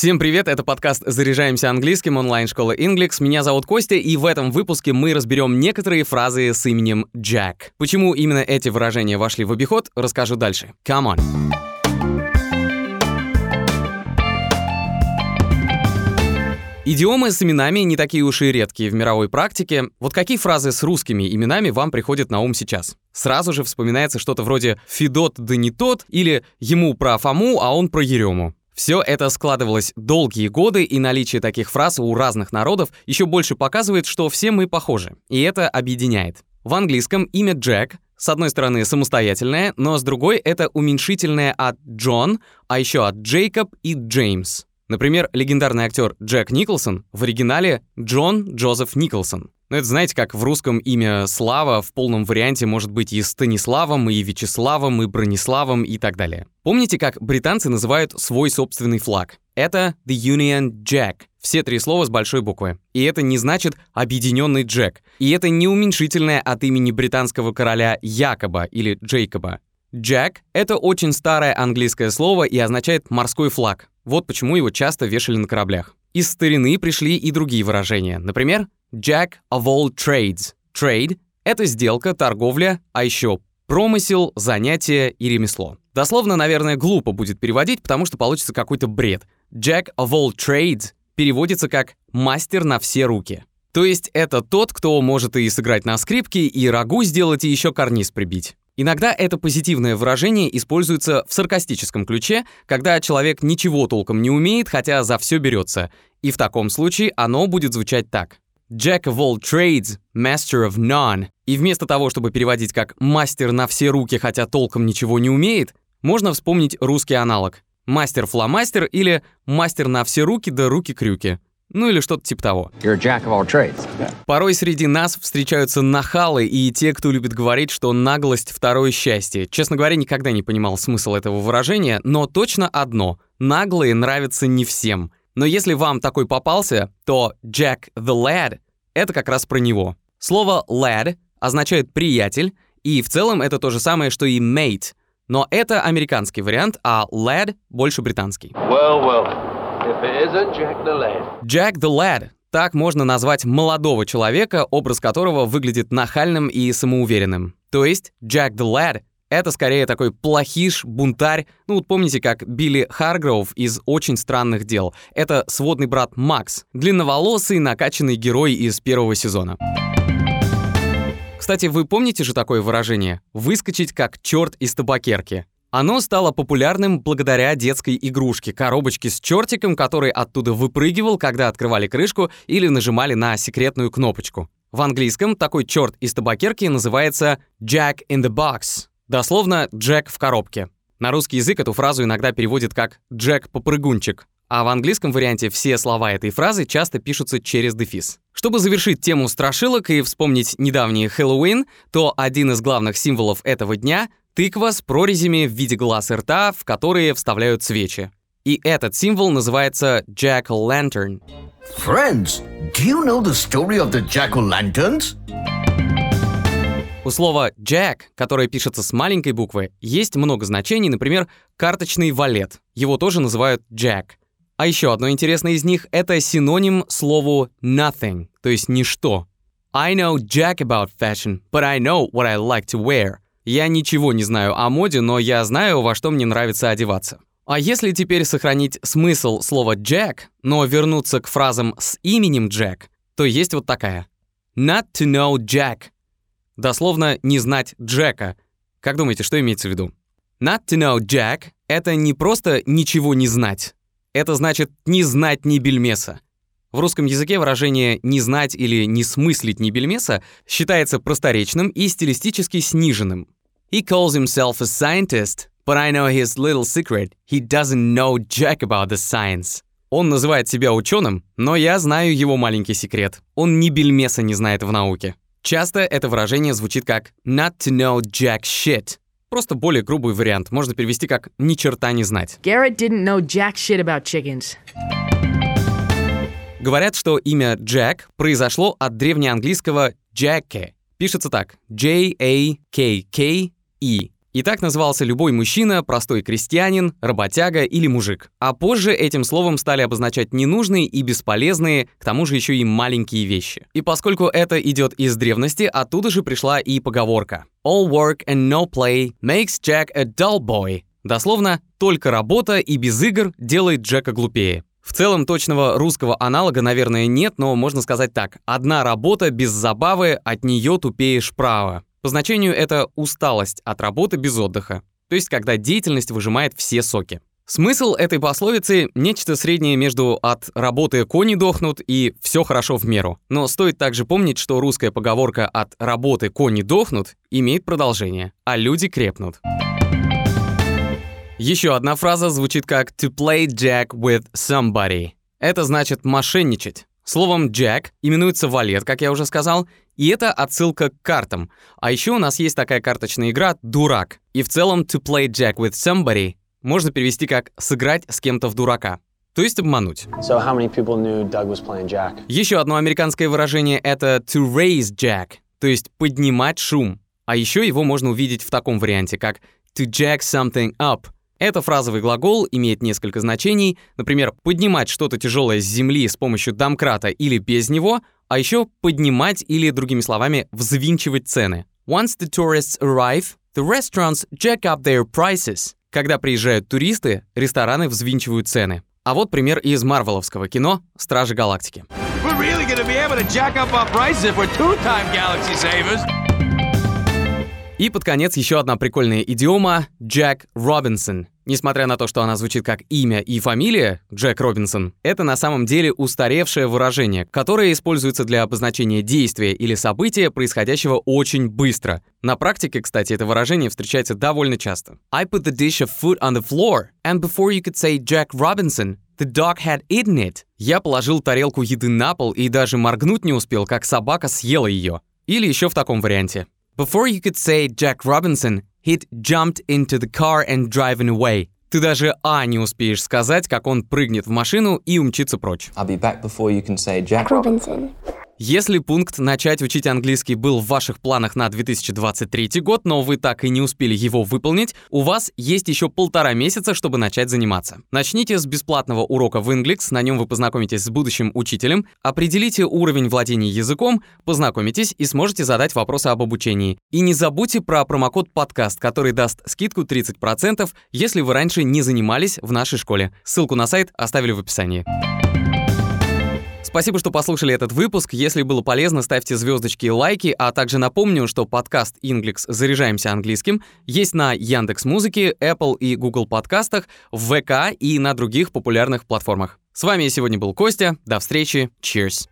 Всем привет, это подкаст «Заряжаемся английским» онлайн-школы Inglix. Меня зовут Костя, и в этом выпуске мы разберем некоторые фразы с именем Джек. Почему именно эти выражения вошли в обиход, расскажу дальше. Come on! Идиомы с именами не такие уж и редкие в мировой практике. Вот какие фразы с русскими именами вам приходят на ум сейчас? Сразу же вспоминается что-то вроде «Федот да не тот» или «Ему про Фому, а он про Ерему». Все это складывалось долгие годы, и наличие таких фраз у разных народов еще больше показывает, что все мы похожи, и это объединяет. В английском имя Джек с одной стороны самостоятельное, но с другой это уменьшительное от Джон, а еще от Джейкоб и Джеймс. Например, легендарный актер Джек Николсон в оригинале Джон Джозеф Николсон. Но это знаете, как в русском имя Слава в полном варианте может быть и Станиславом, и Вячеславом, и Брониславом и так далее. Помните, как британцы называют свой собственный флаг? Это The Union Jack. Все три слова с большой буквы. И это не значит «объединенный Джек». И это не уменьшительное от имени британского короля Якоба или Джейкоба. Джек — это очень старое английское слово и означает «морской флаг». Вот почему его часто вешали на кораблях. Из старины пришли и другие выражения. Например, Jack of all trades. Trade — это сделка, торговля, а еще промысел, занятие и ремесло. Дословно, наверное, глупо будет переводить, потому что получится какой-то бред. Jack of all trades переводится как «мастер на все руки». То есть это тот, кто может и сыграть на скрипке, и рагу сделать, и еще карниз прибить. Иногда это позитивное выражение используется в саркастическом ключе, когда человек ничего толком не умеет, хотя за все берется. И в таком случае оно будет звучать так. Jack of all trades, master of none. И вместо того, чтобы переводить как «мастер на все руки, хотя толком ничего не умеет», можно вспомнить русский аналог. Мастер-фломастер или мастер на все руки да руки-крюки. Ну или что-то типа того. Yeah. Порой среди нас встречаются нахалы и те, кто любит говорить, что наглость — второе счастье. Честно говоря, никогда не понимал смысл этого выражения, но точно одно — наглые нравятся не всем — но если вам такой попался, то Jack the Lad — это как раз про него. Слово lad означает «приятель», и в целом это то же самое, что и mate. Но это американский вариант, а lad больше британский. Well, well, if it isn't Jack the Lad. Jack the Lad — так можно назвать молодого человека, образ которого выглядит нахальным и самоуверенным. То есть Jack the Lad это скорее такой плохиш, бунтарь. Ну вот помните, как Билли Харгроув из «Очень странных дел». Это сводный брат Макс, длинноволосый, накачанный герой из первого сезона. Кстати, вы помните же такое выражение «выскочить как черт из табакерки»? Оно стало популярным благодаря детской игрушке, коробочке с чертиком, который оттуда выпрыгивал, когда открывали крышку или нажимали на секретную кнопочку. В английском такой черт из табакерки называется «Jack in the Box». Дословно «Джек в коробке». На русский язык эту фразу иногда переводят как «Джек-попрыгунчик», а в английском варианте все слова этой фразы часто пишутся через дефис. Чтобы завершить тему страшилок и вспомнить недавний Хэллоуин, то один из главных символов этого дня — тыква с прорезями в виде глаз и рта, в которые вставляют свечи. И этот символ называется Jack-o'-lantern. Friends, do you know the story of the jack-o'-lanterns? У слова «jack», которое пишется с маленькой буквы, есть много значений, например, карточный валет. Его тоже называют «jack». А еще одно интересное из них — это синоним слову «nothing», то есть «ничто». I know jack about fashion, but I know what I like to wear. Я ничего не знаю о моде, но я знаю, во что мне нравится одеваться. А если теперь сохранить смысл слова «jack», но вернуться к фразам с именем Джек, то есть вот такая. Not to know Jack — Дословно «не знать Джека». Как думаете, что имеется в виду? Not to know Jack — это не просто «ничего не знать». Это значит «не знать ни бельмеса». В русском языке выражение «не знать» или «не смыслить ни бельмеса» считается просторечным и стилистически сниженным. He calls himself a scientist, but I know his little secret. He doesn't know jack about the science. Он называет себя ученым, но я знаю его маленький секрет. Он ни бельмеса не знает в науке. Часто это выражение звучит как «not to know jack shit». Просто более грубый вариант. Можно перевести как «ни черта не знать». Garrett didn't know jack shit about chickens. Говорят, что имя Джек произошло от древнеанглийского «джеке». Пишется так – J-A-K-K-E. И так назывался любой мужчина, простой крестьянин, работяга или мужик. А позже этим словом стали обозначать ненужные и бесполезные, к тому же еще и маленькие вещи. И поскольку это идет из древности, оттуда же пришла и поговорка «All work and no play makes Jack a dull boy». Дословно «только работа и без игр делает Джека глупее». В целом точного русского аналога, наверное, нет, но можно сказать так. Одна работа без забавы, от нее тупеешь право. По значению это усталость от работы без отдыха, то есть когда деятельность выжимает все соки. Смысл этой пословицы — нечто среднее между «от работы кони дохнут» и «все хорошо в меру». Но стоит также помнить, что русская поговорка «от работы кони дохнут» имеет продолжение, а люди крепнут. Еще одна фраза звучит как «to play jack with somebody». Это значит «мошенничать». Словом «jack» именуется валет, как я уже сказал, и это отсылка к картам. А еще у нас есть такая карточная игра «Дурак». И в целом «to play jack with somebody» можно перевести как «сыграть с кем-то в дурака». То есть обмануть. So? Еще одно американское выражение — это «to raise jack», то есть поднимать шум. А еще его можно увидеть в таком варианте, как «to jack something up», это фразовый глагол имеет несколько значений, например, поднимать что-то тяжелое с земли с помощью домкрата или без него, а еще поднимать или, другими словами, взвинчивать цены. Once the tourists arrive, the restaurants jack up their prices. Когда приезжают туристы, рестораны взвинчивают цены. А вот пример из марвеловского кино «Стражи Галактики». We're really gonna be able to jack up our prices if we're two-time galaxy savers. И под конец еще одна прикольная идиома — Джек Робинсон. Несмотря на то, что она звучит как имя и фамилия, Джек Робинсон, это на самом деле устаревшее выражение, которое используется для обозначения действия или события, происходящего очень быстро. На практике, кстати, это выражение встречается довольно часто. I put the dish of food on the floor, and before you could say Jack Robinson, the dog had eaten it. Я положил тарелку еды на пол и даже моргнуть не успел, как собака съела ее. Или еще в таком варианте. Before you could say Jack Robinson, he'd jumped into the car and driven away. Ты даже «а» не успеешь сказать, как он прыгнет в машину и умчится прочь. I'll be back before you can say Jack Robinson. Если пункт «начать учить английский» был в ваших планах на 2023 год, но вы так и не успели его выполнить, у вас есть еще полтора месяца, чтобы начать заниматься. Начните с бесплатного урока в Inglix, на нем вы познакомитесь с будущим учителем, определите уровень владения языком, познакомитесь и сможете задать вопросы об обучении. И не забудьте про промокод «Подкаст», который даст скидку 30%, если вы раньше не занимались в нашей школе. Ссылку на сайт оставили в описании. Спасибо, что послушали этот выпуск. Если было полезно, ставьте звездочки и лайки, а также напомню, что подкаст Inglix «Заряжаемся английским» есть на Яндекс Музыке, Apple и Google подкастах, в ВК и на других популярных платформах. С вами сегодня был Костя. До встречи. Cheers.